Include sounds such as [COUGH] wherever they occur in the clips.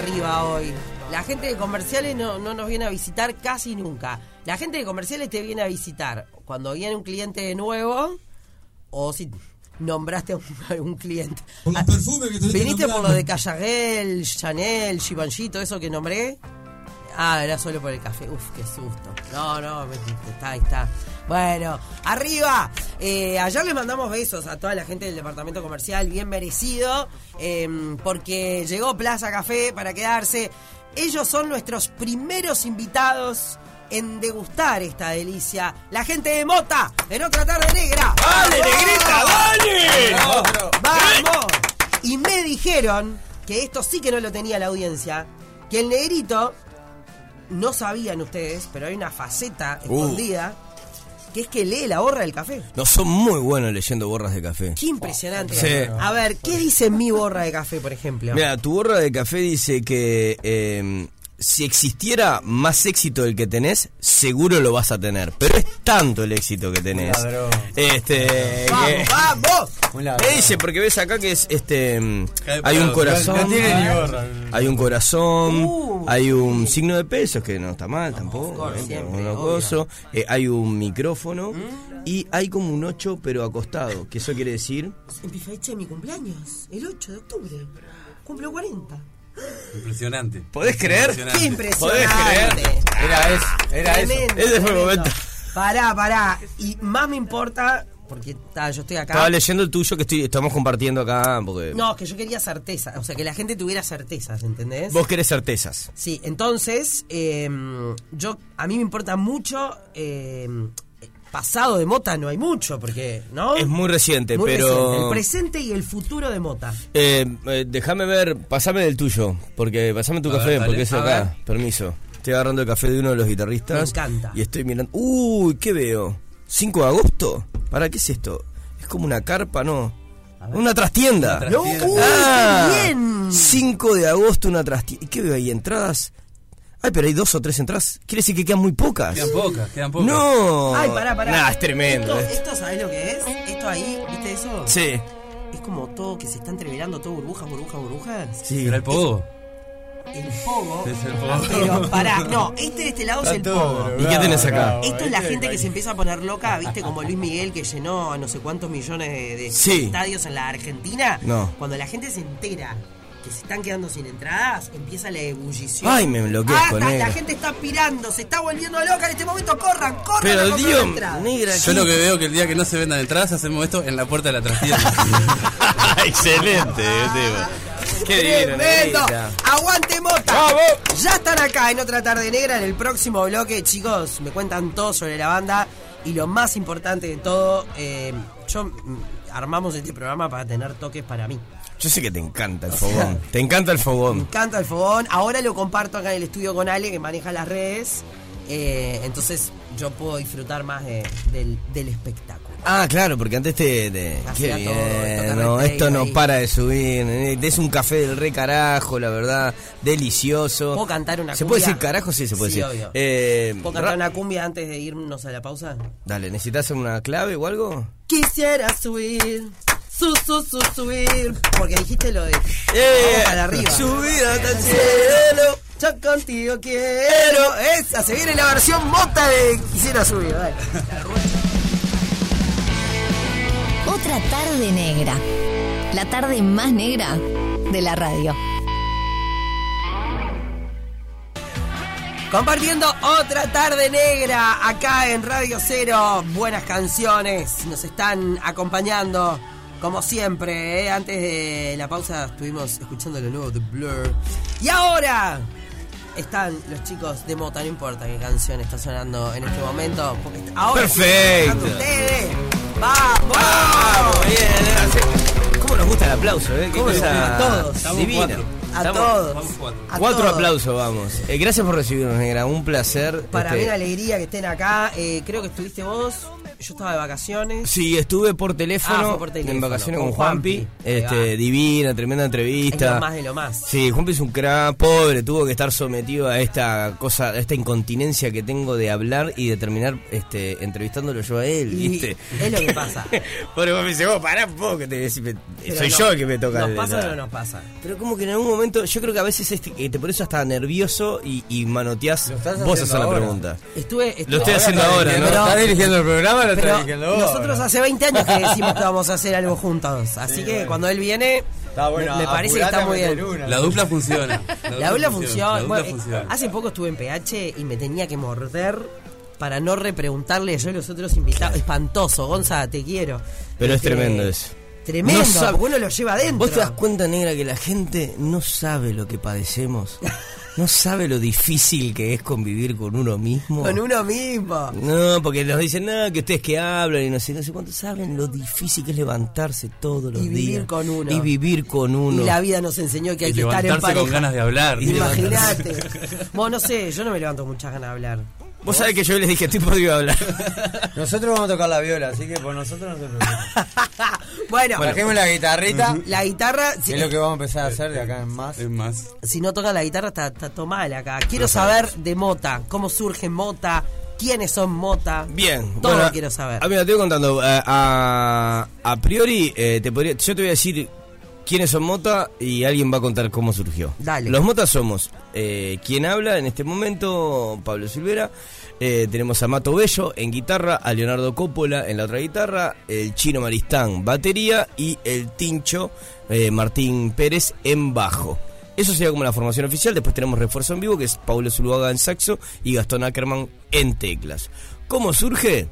arriba hoy. La gente de comerciales no, no nos viene a visitar casi nunca. La gente de comerciales te viene a visitar cuando viene un cliente nuevo o si nombraste a un, [LAUGHS] a un cliente. Por los perfumes que que ¿Viniste por lo de Callagel, Chanel, Givenchy, todo eso que nombré? Ah, era solo por el café. Uf, qué susto. No, no, está, ahí está. Bueno, arriba. Eh, ayer le mandamos besos a toda la gente del departamento comercial, bien merecido, eh, porque llegó Plaza Café para quedarse. Ellos son nuestros primeros invitados en degustar esta delicia. La gente de Mota, en otra tarde negra. ¡Dale, negrita, dale! ¡Vamos! Y me dijeron que esto sí que no lo tenía la audiencia, que el negrito, no sabían ustedes, pero hay una faceta Uh. escondida, que es que lee la borra del café. No, son muy buenos leyendo borras de café. Qué impresionante. Sí. A ver, ¿qué dice mi borra de café, por ejemplo? Mira, tu borra de café dice que eh, si existiera más éxito del que tenés, seguro lo vas a tener. Pero es tanto el éxito que tenés. ladrón. Este. ¡Vamos, vamos! Me dice, porque ves acá que es este. mm, Hay un corazón. No tiene ni gorra. Hay un corazón, Uh. hay un signo de pesos que no está mal tampoco. ¿eh? siempre, eh, hay un micrófono y hay como un 8 pero acostado. Que eso quiere decir. En mi fecha de mi cumpleaños, el 8 de octubre. Cumplo 40. Impresionante. ¿Podés creer? ¡Qué Impresionante. impresionante! ¿Podés creer? Era eso, era eso. Tremendo, Ese fue el momento. Pará, pará. Y más me importa, porque ta, yo estoy acá. Estaba leyendo el tuyo que estoy, estamos compartiendo acá. Porque No, que yo quería certeza, o sea, que la gente tuviera certezas, ¿entendés? Vos querés certezas. Sí, entonces, eh, yo, a mí me importa mucho, eh, pasado de Mota no hay mucho, porque, ¿no? Es muy reciente, Muy pero. reciente, el presente y el futuro de Mota. Eh, eh, déjame ver, pasame del tuyo, porque pasame tu A café, ver, porque es acá. ver. Permiso. Estoy agarrando el café de uno de los guitarristas. Me encanta. Y estoy mirando. Uy, ¿qué veo? ¿5 de agosto? ¿Para qué es esto? Es como una carpa, ¿no? Una trastienda. Una ¡No! trastienda. ¡Uy, Ah, qué bien! 5 de agosto, una trastienda. ¿Y qué veo ahí? ¿Entradas? Ay, pero hay dos o tres entradas. Quiere decir que quedan muy pocas. Quedan pocas, quedan pocas. No. Ay, pará, pará. Nah, es tremendo. Esto, eh. esto ¿sabés lo que es? Esto ahí, ¿viste eso? Sí. Es como todo que se está entreverando, todo burbujas, burbujas, burbujas. Sí. Era el pogo. El pogo. Es el pogo. Pero pará, no, este de este lado es el pogo. ¿Y qué tenés acá? Esto es la gente que se empieza a poner loca, viste, como Luis Miguel que llenó a no sé cuántos millones de, de Sí. estadios en la Argentina. No. Cuando la gente se entera que se están quedando sin entradas, empieza la ebullición. Ay, me enloquezco, Ah, negra. La gente está pirando, se está volviendo loca en este momento. Corran, corran. Pero Dios, negra. Yo lo que veo que el día que no se vendan entradas hacemos esto en la puerta de la trastienda. [LAUGHS] Excelente, Qué divino, Tremendo. negrita. Aguante mota. ¡Vamos! Ya están acá en otra tarde negra. En el próximo bloque, chicos, me cuentan todo sobre la banda. Y lo más importante de todo, eh, yo mm, armamos este programa para tener toques para mí. Yo sé que te encanta el fogón. Te encanta el Me fogón. encanta el fogón. Ahora lo comparto acá en el estudio con Ale, que maneja las redes. Eh, entonces yo puedo disfrutar más de- del, del espectáculo. Ah, claro, porque antes te... qué bien, no, esto no para de subir. eh, Es un café del re carajo, la verdad. Delicioso. ¿Puedo cantar una ¿Se cumbia? puede decir carajo? Sí, se puede Sí, decir. obvio. Eh, ¿Puedo cantar una cumbia antes de irnos a la pausa? Dale, ¿necesitas una clave o algo? Quisiera subir, su, su, su, subir. Porque dijiste lo de. Eh, vamos para arriba. Subir hasta el cielo. Yo contigo quiero. Esa, se viene la versión mota de Quisiera subir. Dale. Otra tarde negra. La tarde más negra de la radio. Compartiendo otra tarde negra acá en Radio Cero. Buenas canciones nos están acompañando. Como siempre, ¿eh? antes de la pausa estuvimos escuchando lo nuevo de Blur. Y ahora están los chicos de Mota, no importa qué canción está sonando en este momento. Porque ahora Perfecto. ustedes. ¡Vamos! Vamos, bien, eh, ¿Cómo nos gusta el aplauso, eh? ¿Cómo cosa? A todos. Estamos divina. cuatro. A Estamos- todos. vamos cuatro. A Cuatro todos. aplausos, vamos. Eh, gracias por recibirnos, negra. Un placer. Para Este, mí una alegría que estén acá. Eh, creo que estuviste vos yo estaba de vacaciones. Sí, estuve por Ah, teléfono, por teléfono, en vacaciones con con Juanpi. Este, divina, tremenda Es entrevista. lo más de lo más. Sí, Juanpi es un crack, pobre, tuvo que estar sometido a esta cosa, a esta incontinencia que tengo de hablar y de terminar este, entrevistándolo yo a él, Y ¿viste? es lo que pasa. [LAUGHS] Pobre Juanpi dice, vos pará un poco, que te decís, soy no, yo el que me toca. ¿Nos pasa o no nos pasa? Pero como que en algún momento, yo creo que a veces este, que te pones hasta nervioso y, y manoteás, vos haces la ahora. pregunta. Estuve, estuve- Lo estoy haciendo ahora, ¿no? Pero- ¿Estás dirigiendo el programa lo Pero estás dirigiendo vos? nosotros hace 20 años que decimos que vamos a hacer algo juntos. Así Sí, que bueno. cuando él viene, Está bueno, me, me parece que está muy bien. una. La dupla funciona. [LAUGHS] La dupla La funciona. dupla Bueno, eh, hace poco estuve en PH y me tenía que morder para no repreguntarle yo a los otros invitados. Espantoso, Gonza, te quiero. Pero es Este, tremendo eso. Tremendo, No sabe- uno lo lleva adentro. ¿Vos te das cuenta, negra, que la gente no sabe lo que padecemos? [LAUGHS] ¿No sabe lo difícil que es convivir con uno mismo? Con uno mismo. No, porque nos dicen, no, que ustedes que hablan y no sé, no sé cuánto saben lo difícil que es levantarse todos los Y vivir días. con uno. Y vivir con uno. Y la vida nos enseñó que hay Y que estar en levantarse pareja. con ganas de hablar. Imagínate. Vos no sé, yo no me levanto con muchas ganas de hablar. Vos sabés que yo les dije, estoy podrido hablar. [LAUGHS] Nosotros vamos a tocar la viola, así que por nosotros no se preocupen. [LAUGHS] bueno, Trajimos la guitarrita, la guitarra, si, es lo que vamos a empezar a hacer de acá en más. Es más. si no toca la guitarra está, está todo mal acá. Quiero saber de Mota, cómo surge Mota, quiénes son Mota. Bien. Todo bueno, quiero saber. Ah, mira, te voy contando. eh, a, a priori, eh, te podría, yo te voy a decir quiénes son Mota y alguien va a contar cómo surgió. Dale. Los Motas somos eh, quien habla en este momento, Pablo Silvera. eh, tenemos a Mato Bello en guitarra, a Leonardo Coppola en la otra guitarra, el Chino Maristán batería y el Tincho eh, Martín Pérez en bajo. Eso sería como la formación oficial. Después tenemos refuerzo en vivo, que es Paulo Zuluaga en saxo y Gastón Ackerman en teclas. ¿Cómo surge?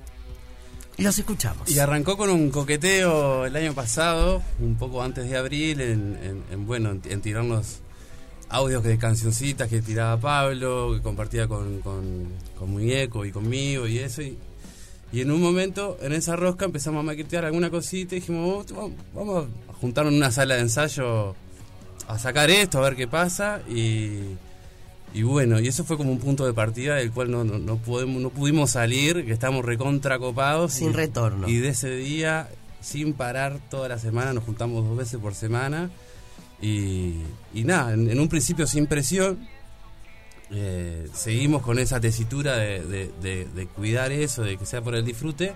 Los escuchamos. Y arrancó con un coqueteo el año pasado, un poco antes de abril, en, en- en, bueno, en, en tirarnos audios de cancioncitas que tiraba Pablo, que compartía con, con, con Muñeco y conmigo y eso. Y, y en un momento, en esa rosca, empezamos a maquetear alguna cosita y dijimos, "Vamos- vamos a juntarnos en una sala de ensayo a sacar esto, a ver qué pasa. Y, y bueno, y eso fue como un punto de partida del cual no, no, no, podemos, no pudimos salir, que estamos recontra copados. Sin y- retorno. Y de ese día, sin parar toda la semana, nos juntamos dos veces por semana. Y, y nada, en, en un principio sin presión, eh, seguimos con esa tesitura de, de- de- de cuidar eso, de que sea por el disfrute.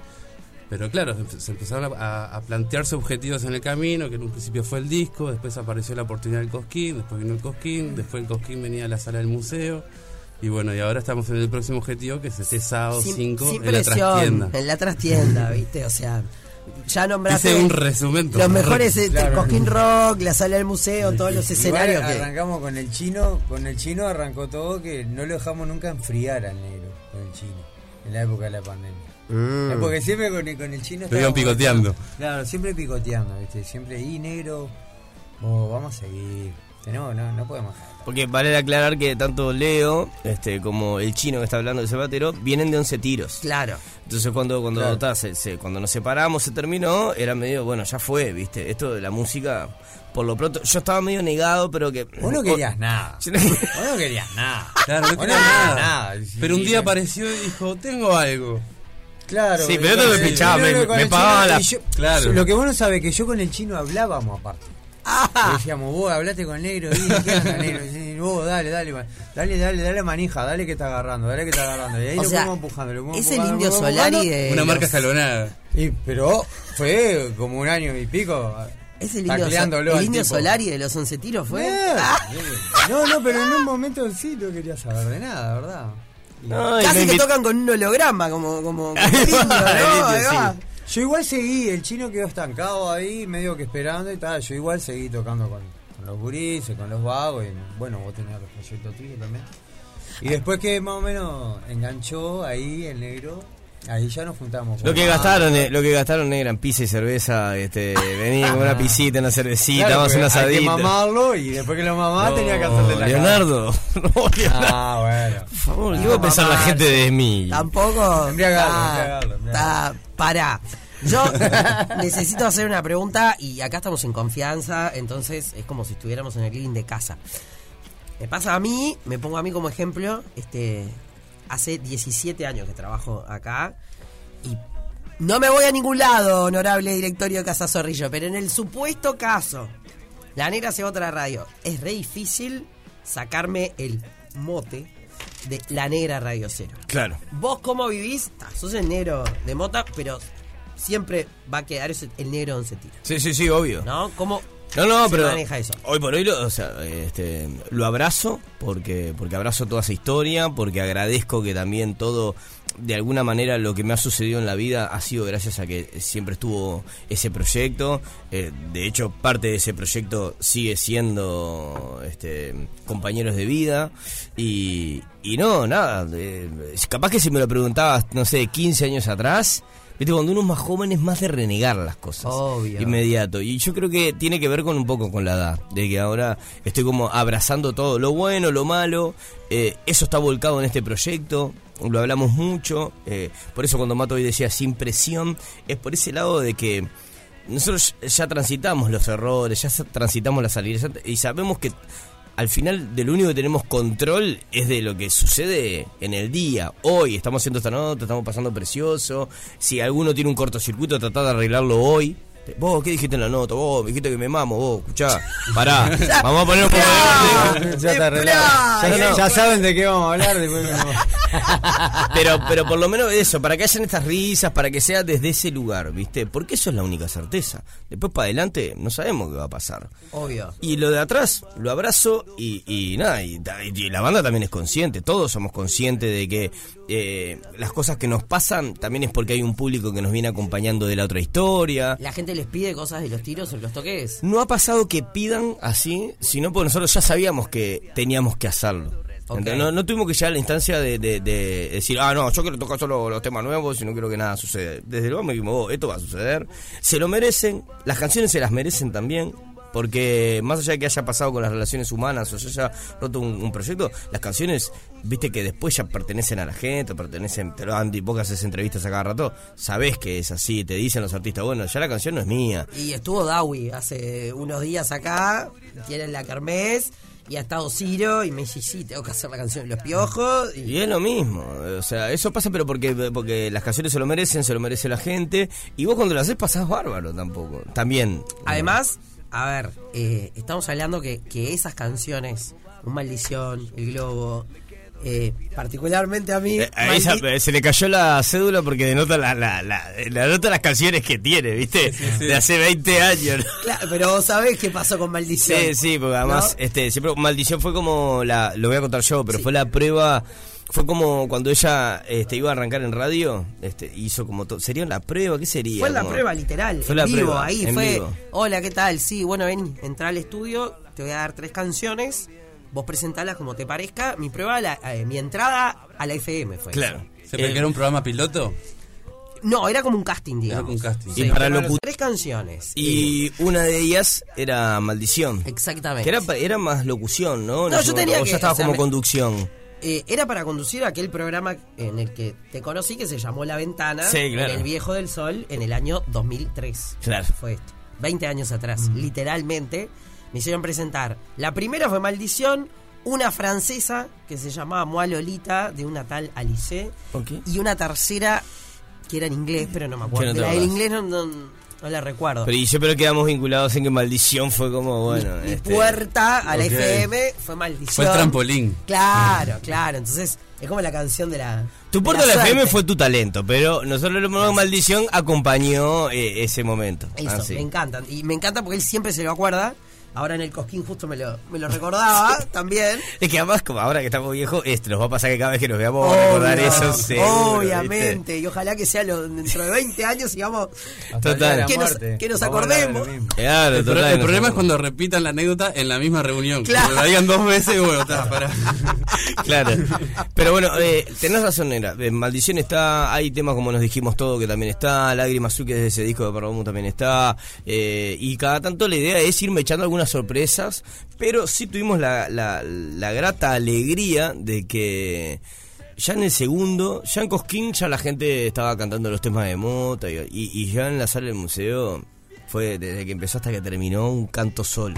Pero claro, se- empezaron a, a plantearse objetivos en el camino, que en un principio fue el disco, después apareció la oportunidad del Cosquín, después vino el Cosquín, después el Cosquín venía a la sala del museo. Y bueno, y ahora estamos en el próximo objetivo, que es este sábado 5 sin en la trastienda. en la trastienda, ¿viste? O sea, ya nombraste Hice un resumen. los mejores este, Claro. Cosquín Rock, la sala del museo, todos los Igual escenarios que arrancamos con el chino, con el chino arrancó todo que no lo dejamos nunca enfriar al negro, con el chino, en la época de la pandemia. Mm. Porque siempre con el, con el chino Lo iban estábamos- picoteando. Claro, siempre picoteando, ¿viste? Siempre, y negro, vos, vamos a seguir. No, no, no podemos. Porque vale aclarar que tanto Leo este, como el chino que está hablando de Zapatero vienen de 11 tiros. Claro. Entonces cuando cuando, Claro. ta, se- se- cuando nos separamos, se terminó, era medio, bueno, ya fue, ¿viste? Esto de la música, por lo pronto, yo estaba medio negado, pero que... Vos no querías nada. [LAUGHS] Yo- Vos no querías nada. Claro, no querías nada. Pero un día apareció y dijo, tengo algo. Claro. Sí, pero esto me pichaba, no, me- no, me el pagaba la- yo- Claro. Lo que vos no sabés que yo con el chino hablábamos aparte. Ah, decíamos, vos hablaste con el negro, ¿y ¿qué [LAUGHS] negro? Y vos, dale, dale, dale, dale, dale manija, dale que está agarrando, dale que está agarrando. Y ahí O lo fuimos empujando, lo es el indio Solari de. Una marca escalonada. Y, pero fue como un año y pico. Es el indio, el indio. Solari de los once tiros, ¿fue? Ah, No, no, pero en un momento sí no quería saber de nada, ¿verdad? No, Casi que tocan con un holograma, como, como, [LAUGHS] indio, ¿no? Yo igual seguí, el chino quedó estancado ahí, medio que esperando y tal. Yo igual seguí tocando con, con los gurises, con los vagos, y bueno, vos tenías los proyectos tuyos también. Y después que más o menos enganchó ahí el negro, ahí ya nos juntamos. Lo con- que gastaron, eh, lo que gastaron eran pizza y cerveza, este, [LAUGHS] vení con una pisita, una cervecita, Claro, vamos a una hay que asadita. mamarlo y después que lo mamá No, tenía que hacerle la Leonardo, [LAUGHS] no, Leonardo. Ah, bueno. Por favor, ¿qué va a pensar la gente de mí? Tampoco. Ah, embriagarlo. ah, pará. Yo [LAUGHS] necesito hacer una pregunta y acá estamos en confianza, entonces es como si estuviéramos en el living de casa. Me pasa a mí, me pongo a mí como ejemplo, este hace 17 años que trabajo acá y No me voy a ningún lado, honorable directorio de Casa Zorrillo, pero en el supuesto caso, la negra se a otra radio. Es re difícil sacarme el mote de la negra radio cero. Claro. ¿Vos cómo vivís? Sos el negro de mota, pero siempre va a quedar ese- el negro donde se tira. Sí, sí, sí, obvio. ¿No? ¿Cómo No, no, se pero maneja eso? hoy por hoy lo, o sea, este, lo abrazo porque porque abrazo toda esa historia, porque agradezco que también todo de alguna manera lo que me ha sucedido en la vida ha sido gracias a que siempre estuvo ese proyecto. Eh, de hecho, parte de ese proyecto sigue siendo este, compañeros de vida. Y, y no, nada. eh, capaz que si me lo preguntabas, no sé, 15 años atrás. Viste, cuando uno es más joven es más de renegar las cosas. Obvio. Inmediato. Y yo creo que tiene que ver con un poco con la edad. De que ahora estoy como abrazando todo, lo bueno, lo malo. eh, eso está volcado en este proyecto. Lo hablamos mucho. eh, por eso cuando Mato hoy decía sin presión, es por ese lado de que nosotros ya transitamos los errores, ya transitamos las salidas y sabemos que al final de lo único que tenemos control es de lo que sucede en el día. Hoy estamos haciendo esta nota, estamos pasando precioso. Si alguno tiene un cortocircuito, tratar de arreglarlo hoy. Vos, ¿qué dijiste en la nota? Vos, me dijiste que me mamo, vos, escuchá, pará, [LAUGHS] vamos a poner un poco de. Ya está arreglado. Ya, No, no. ya saben de qué vamos a hablar. Después [LAUGHS] Pero, pero por lo menos eso, para que hayan estas risas, para que sea desde ese lugar, ¿viste? Porque eso es la única certeza. Después para adelante no sabemos qué va a pasar. Obvio. Y lo de atrás, lo abrazo y, y nada, y la banda también es consciente, todos somos conscientes de que eh, las cosas que nos pasan también es porque hay un público que nos viene acompañando de la otra historia. La gente les pide cosas de los tiros o los toques. No ha pasado que pidan así, sino porque nosotros ya sabíamos que teníamos que hacerlo. Entonces, No, no tuvimos que llegar a la instancia de, de- de decir, ah, no, yo quiero tocar solo los temas nuevos y no quiero que nada suceda. Desde luego me dijimos, oh, esto va a suceder. Se lo merecen, las canciones se las merecen también. Porque más allá de que haya pasado con las relaciones humanas o se haya roto un, un proyecto, las canciones, viste que después ya pertenecen a la gente, pertenecen, te lo dan, vos que haces entrevistas a cada rato, sabés que es así, te dicen los artistas, bueno, ya la canción no es mía. Y estuvo Dawi hace unos días acá, tienen la kermés, y ha estado Ciro, y me dice, sí, tengo que hacer la canción de los piojos. Y, Y es lo mismo, o sea, eso pasa pero porque porque las canciones se lo merecen, se lo merece la gente, y vos cuando lo haces pasás bárbaro tampoco, también. Además, a ver, eh, estamos hablando que, que esas canciones, Un Maldición, El Globo, eh, particularmente a mí... Eh, a esa- maldi- eh, se le cayó la cédula porque denota la, la, la, la nota las canciones que tiene, ¿viste? De hace 20 años. ¿no? Claro, pero vos sabés qué pasó con Maldición. Sí, sí, porque además, ¿No? este, siempre maldición fue como la, lo voy a contar yo, pero Sí. fue la prueba, fue como cuando ella este, iba a arrancar en radio, este, hizo como todo, sería la prueba, ¿qué sería? Fue la Como- prueba literal, Fue en la vivo, prueba, ahí en fue, vivo. hola, ¿qué tal? Sí, bueno, ven, entra al estudio, te voy a dar tres canciones, vos presentalas como te parezca, mi prueba, la- eh, mi entrada a la FM fue. Claro. ¿Se que Eh, era un programa piloto? No, era como un casting, digamos. como un casting. Y para Tres canciones. Y una de ellas era Maldición. Exactamente. Que era, era más locución, ¿no? No, yo tenía o que- ya estaba o sea, como me- conducción. Eh, era para conducir aquel programa en el que te conocí que se llamó La Ventana Sí, claro. en El Viejo del Sol en el año 2003. Claro. Fue esto. 20 años atrás, literalmente. Me hicieron presentar. La primera fue Maldición, una francesa que se llamaba Moa Lolita, de una tal Alice. Ok. Y una tercera que era en inglés, pero no me acuerdo. No la del acordás. inglés no, no- no la recuerdo. Pero y siempre quedamos vinculados en que Maldición fue como, bueno. mi este, puerta a la ok. FM fue Maldición. Fue el trampolín. Claro, claro. Entonces, es como la canción de la. Tu de puerta de la FM suerte. fue tu talento, pero nosotros lo llamamos Maldición acompañó eh, ese momento. Eso, Ah, sí. me encantan. Y me encanta porque él siempre se lo acuerda. Ahora en el Cosquín justo me lo, me lo recordaba [LAUGHS] también. Es que además, como ahora que estamos viejos, esto nos va a pasar que cada vez que nos veamos vamos a recordar eso. [LAUGHS] seguro, Obviamente. Y ojalá que sea lo, dentro de 20 años sigamos. Total. Que nos- que nos acordemos. Claro, El, pro- total, el problema es cuando repitan la anécdota en la misma reunión. Claro. Que lo digan dos veces bueno, está, [LAUGHS] para. Claro. Pero bueno, eh, tenés razón, Negra. En Maldición está, hay temas como nos dijimos todo que también está, Lágrimas Azul que desde ese disco de Perdomo también está. eh, y cada tanto la idea es irme echando algunas sorpresas, pero sí tuvimos la, la, la grata alegría de que ya en el segundo, ya en Cosquín ya la gente estaba cantando los temas de Mota y, ya en la sala del museo fue desde que empezó hasta que terminó un canto solo.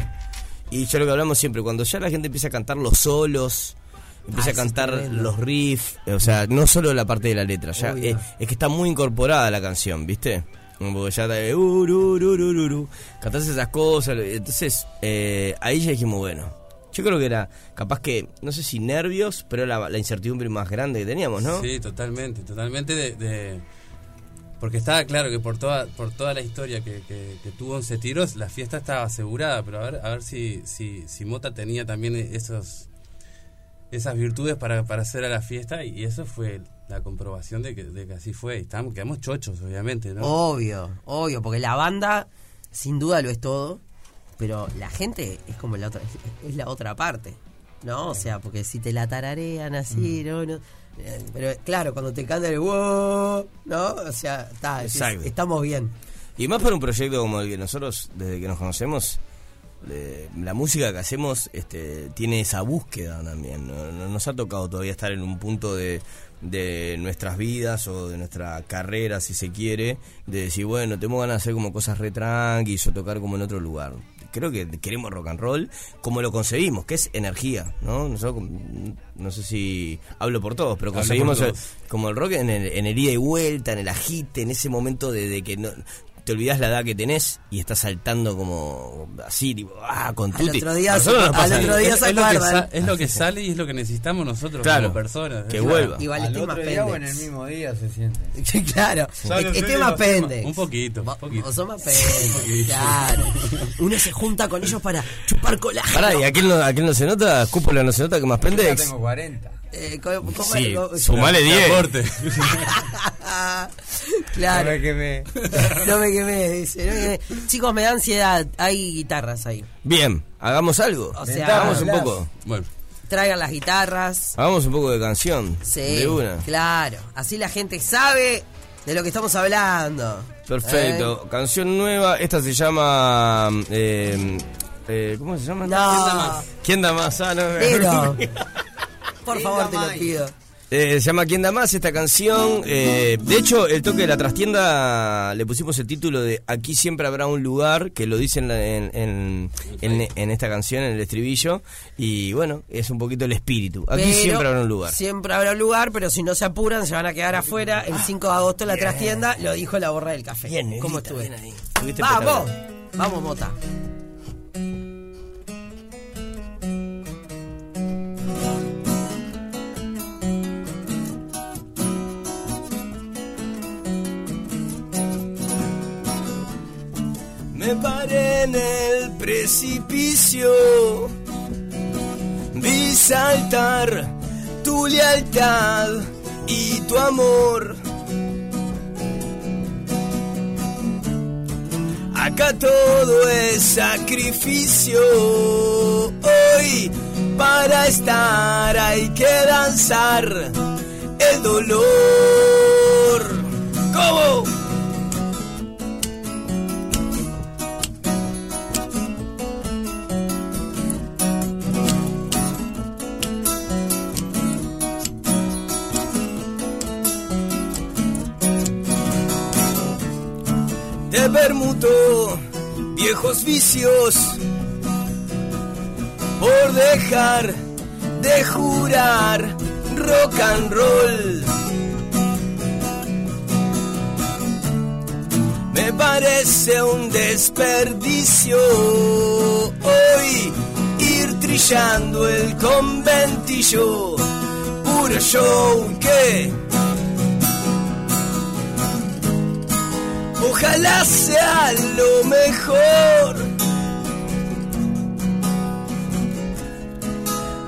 Y yo lo que hablamos siempre, cuando ya la gente empieza a cantar los solos, empieza Ah, a cantar los riffs, o sea, no solo la parte de la letra, ya es que está muy incorporada la canción, ¿viste? Como que ya está de urururururu, cantás esas cosas, entonces eh, ahí ya dijimos, bueno, yo creo que era capaz que, no sé si nervios, pero la, la incertidumbre más grande que teníamos, ¿no? Sí, totalmente, totalmente de, porque estaba claro que por toda por toda la historia que, que- tuvo Once Tiros, la fiesta estaba asegurada, pero a ver a ver si si, si Mota tenía también esos esas virtudes para, para hacer a la fiesta y eso fue la comprobación de que, de que así fue. Y estábamos, quedamos chochos, obviamente, ¿no? Obvio, obvio, porque la banda sin duda lo es todo, pero la gente es como la otra, es, es la otra parte, ¿no? O sea, porque si te la tararean así, ¿no? no eh, pero claro, cuando te canta el wow, ¿no? O sea, está, Exacto. estamos bien. Y más para un proyecto como el que nosotros, desde que nos conocemos, eh, la música que hacemos este, tiene esa búsqueda también. No- Nos ha tocado todavía estar en un punto de, de nuestras vidas o de nuestra carrera, si se quiere, de decir, bueno, tengo ganas de hacer como cosas re tranquis o tocar como en otro lugar. Creo que queremos rock and roll como lo conseguimos, que es energía, ¿no? Nosotros, no sé si hablo por todos, pero conseguimos todos. como el rock en el, en el ida y vuelta, en el agite, en ese momento de, de que no te olvidas la edad que tenés y estás saltando como así, tipo, ah, con Al tutti. otro día se- al otro día es, se es lo que sa- es lo que sale y es lo que necesitamos nosotros Claro, como personas. que vuelva. Igual Al otro día o en el pendex. mismo día se siente. [LAUGHS] Claro. Este soy más pendex. Un poquito, un poquito. vos sos más pendex. Claro. Uno se junta con ellos para chupar colágeno. Pará, ¿y aquel no, aquel no se nota? ¿Cúpula no se nota que más Ya pendex? tengo 40. Eh, ¿cómo- cómo- Sí, cómo- sumale 10. Aporte. [LAUGHS] claro. Que me... [LAUGHS] No me quemé, dice. no me quemé. Chicos, me da ansiedad. Hay guitarras ahí. Bien, hagamos algo. O sea, hagamos un poco. Bueno, Traigan las guitarras. Hagamos un poco de canción. Sí. De una. Claro. Así la gente sabe de lo que estamos hablando. Perfecto. ¿Eh? Canción nueva. Esta se llama. eh, eh, ¿Cómo se llama? No. ¿Quién da más? Ah, no. Pero. [LAUGHS] Por favor, te lo pido. Eh, se llama ¿Quién da más? Esta canción. eh, de hecho, el toque de la trastienda le pusimos el título de Aquí siempre habrá un lugar, que lo dicen en, en, en- en esta canción, en el estribillo. Y bueno, es un poquito el espíritu. Aquí Pero siempre habrá un lugar. Siempre habrá un lugar, pero si no se apuran, se van a quedar afuera. El 5 de agosto en la trastienda lo dijo la borra del café. Bien, ¿Cómo estuve? bien ahí. Vamos, vamos, Mota. Me paré en el precipicio, vi saltar tu lealtad y tu amor. Acá todo es sacrificio. Hoy para estar hay que danzar el dolor. ¿Cómo? Permutó viejos vicios por dejar de jurar rock and roll. Me parece un desperdicio hoy ir trillando el conventillo, puro show que Ojalá sea lo mejor.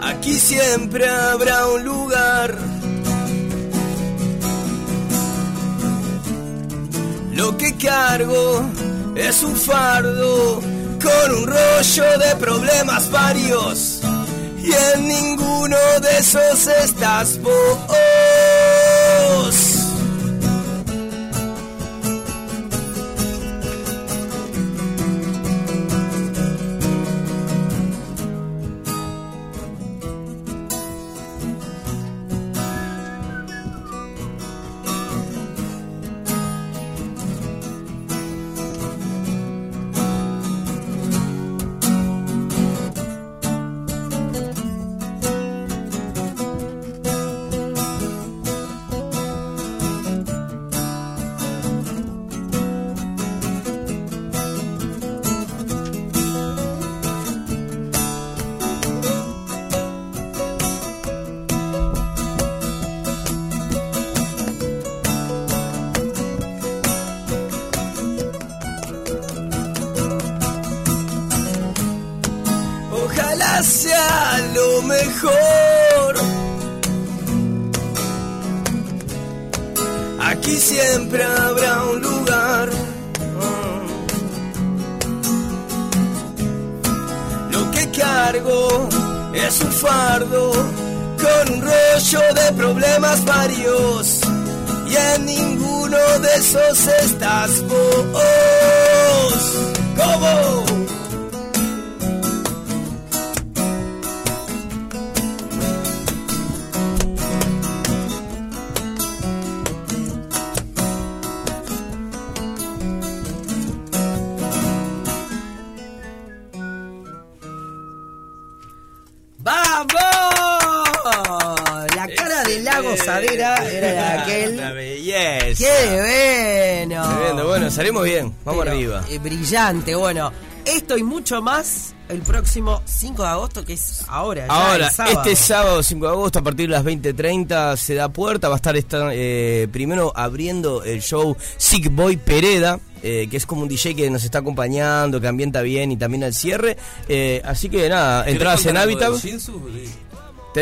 Aquí siempre habrá un lugar. Lo que cargo es un fardo con un rollo de problemas varios. Y en ninguno de esos estás vos. Siempre habrá un lugar. Lo que cargo es un fardo con un rollo de problemas varios. Y en ninguno de esos estás vos. ¿Cómo? Salimos bien. Vamos Pero, arriba. eh, brillante, bueno. Esto y mucho más el próximo 5 de agosto, que es ahora. ya, Ahora, sábado. este sábado 5 de agosto a partir de las 20.30 se da puerta, va a estar esta, eh, primero abriendo el show Sick Boy Pereda, eh, que es como un DJ que nos está acompañando, que ambienta bien y también al cierre. Eh, así que nada, entradas en Habitat.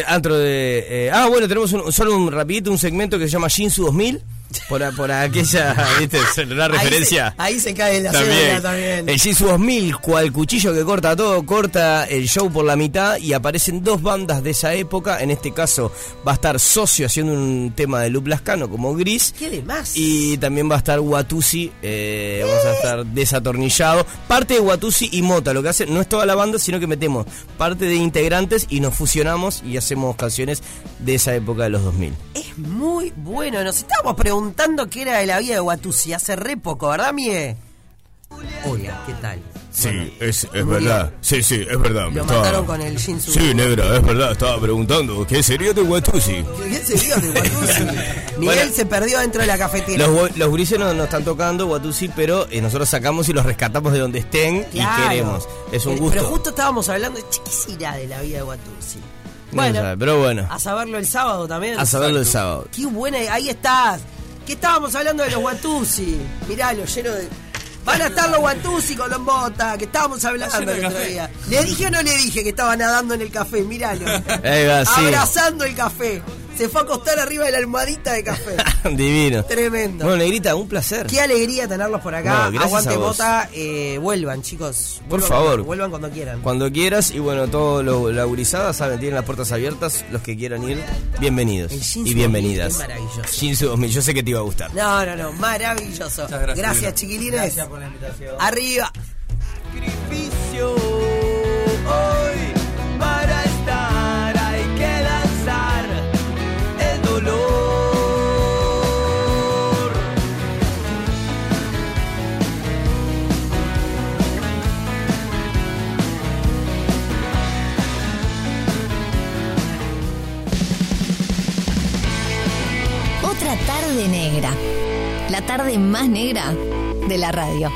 Antro de. eh, ah, bueno, tenemos un- solo un rapidito, un segmento que se llama Shinsu 2000. Por, por aquella, [LAUGHS] viste, una Ahí se- referencia. Ahí se, cae la cédula también. El Shinsu 2000, cual cuchillo que corta todo, corta el show por la mitad y aparecen dos bandas de esa época. En este caso va a estar Socio haciendo un tema de Loop Lascano como Gris. ¿Qué de más? Y también va a estar Watusi, eh, vamos a estar desatornillado. Parte de Watusi y Mota, lo que hace no es toda la banda, sino que metemos parte de integrantes y nos fusionamos y hacemos canciones de esa época de los 2000. Es muy bueno. Nos estábamos preguntando qué era de la vida de Watusi hace re poco, ¿verdad, Mie? Hola, ¿qué tal? Sí, Bueno, es, es verdad. Sí, sí, es verdad. Lo mataron con el Shinsu. Sí, negra, es verdad. Estaba preguntando, ¿qué sería de Watusi? ¿Qué sería de Watusi? [LAUGHS] Miguel Bueno. se perdió dentro de la cafetera. Los, los gurises no nos están tocando Watusi, pero eh, nosotros sacamos y los rescatamos de donde estén Claro. y queremos. Es un Eh, gusto. Pero justo estábamos hablando de "Che, qué será de la vida de Watusi. No se sabe, pero bueno, a saberlo el sábado también. a saberlo el sábado. Qué buena, ahí estás. ¿Qué estábamos hablando de los Watusi? Miralo, lleno de. Van a estar los Watusi con los botas, que estábamos hablando el otro café. día. ¿Le dije o no le dije que estaba nadando en el café? Sí. Abrazando el café. Se fue a acostar arriba de la almohadita de café. [LAUGHS] Divino. Tremendo. Bueno, Negrita, un placer. Qué alegría tenerlos por acá. No, gracias Aguante a vos. bota, eh, vuelvan, chicos. Por favor. cuando- Vuelvan cuando quieran. Cuando quieras, y bueno, todo lo, la gurizada, saben, tienen las puertas abiertas. Los que quieran ir, bienvenidos. El Y bienvenidas. 2000 es maravilloso. Shinsu 2000, yo sé que te iba a gustar. No, no, no, maravilloso. Muchas gracias, gracias chiquilines. Gracias por la invitación. Arriba. sacrificio. Hoy La tarde más negra de la radio.